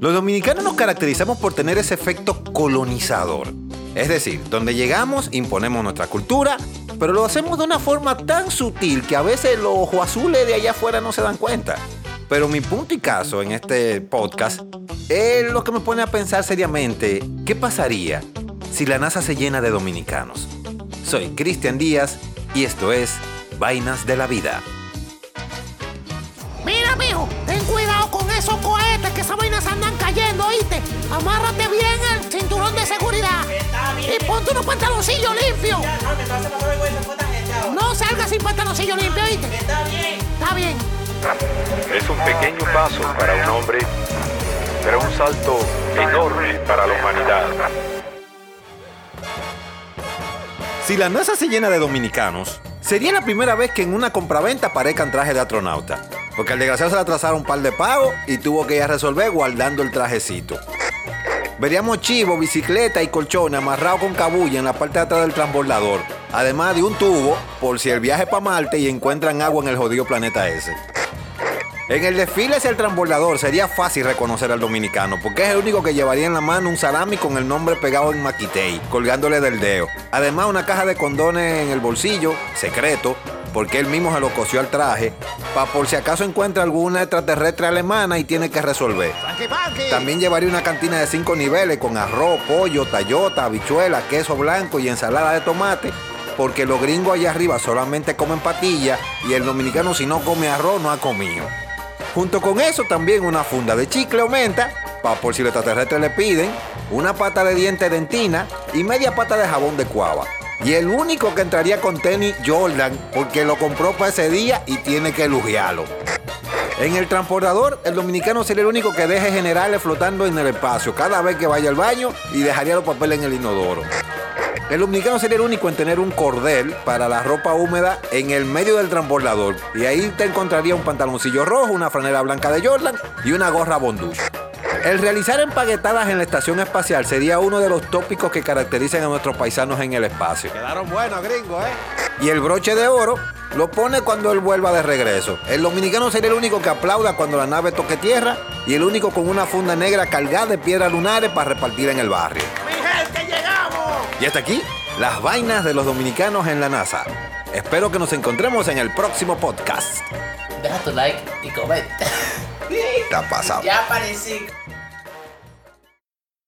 Los dominicanos nos caracterizamos por tener ese efecto colonizador. Es decir, donde llegamos imponemos nuestra cultura, pero lo hacemos de una forma tan sutil que a veces los ojos azules de allá afuera no se dan cuenta. Pero mi punto y caso en este podcast es lo que me pone a pensar seriamente, ¿qué pasaría si la NASA se llena de dominicanos? Soy Cristian Díaz y esto es Vainas de la Vida. Mijo, ten cuidado con esos cohetes que esas vainas andan cayendo, ¿oíste? Amárrate bien el cinturón de seguridad. Y ponte unos pantaloncillos limpios. No salgas sin pantaloncillo limpio, ¿oíste? Está bien. Está bien. Es un pequeño paso para un hombre, pero un salto enorme para la humanidad. Si la NASA se llena de dominicanos, sería la primera vez que en una compraventa aparezcan trajes de astronauta. Porque al desgraciado se le atrasaron un par de pagos y tuvo que ir a resolver guardando el trajecito. Veríamos chivo, bicicleta y colchones amarrados con cabulla en la parte de atrás del transbordador. Además de un tubo por si el viaje para Marte y encuentran agua en el jodido planeta ese. En el desfile hacia el transbordador sería fácil reconocer al dominicano, porque es el único que llevaría en la mano un salami con el nombre pegado en maquitei, colgándole del dedo. Además, una caja de condones en el bolsillo, secreto, porque él mismo se lo cosió al traje, para por si acaso encuentra alguna extraterrestre alemana y tiene que resolver. También llevaría una cantina de cinco niveles con arroz, pollo, tallota, habichuela, queso blanco y ensalada de tomate, porque los gringos allá arriba solamente comen patilla y el dominicano si no come arroz no ha comido. Junto con eso también una funda de chicle aumenta, para por si los extraterrestres le piden, una pata de diente dentina y media pata de jabón de cuava. Y el único que entraría con tenis Jordan, porque lo compró para ese día y tiene que lujearlo. En el transportador, el dominicano sería el único que deje generales flotando en el espacio cada vez que vaya al baño y dejaría los papeles en el inodoro. El dominicano sería el único en tener un cordel para la ropa húmeda en el medio del transbordador. Y ahí te encontraría un pantaloncillo rojo, una franela blanca de Jordan y una gorra Bondús. El realizar empaquetadas en la estación espacial sería uno de los tópicos que caracterizan a nuestros paisanos en el espacio. Quedaron buenos, gringos, ¿eh? Y el broche de oro lo pone cuando él vuelva de regreso. El dominicano sería el único que aplauda cuando la nave toque tierra y el único con una funda negra cargada de piedras lunares para repartir en el barrio. Y hasta aquí, las vainas de los dominicanos en la NASA. Espero que nos encontremos en el próximo podcast. Deja tu like y comenta. Está pasado. Ya aparecí.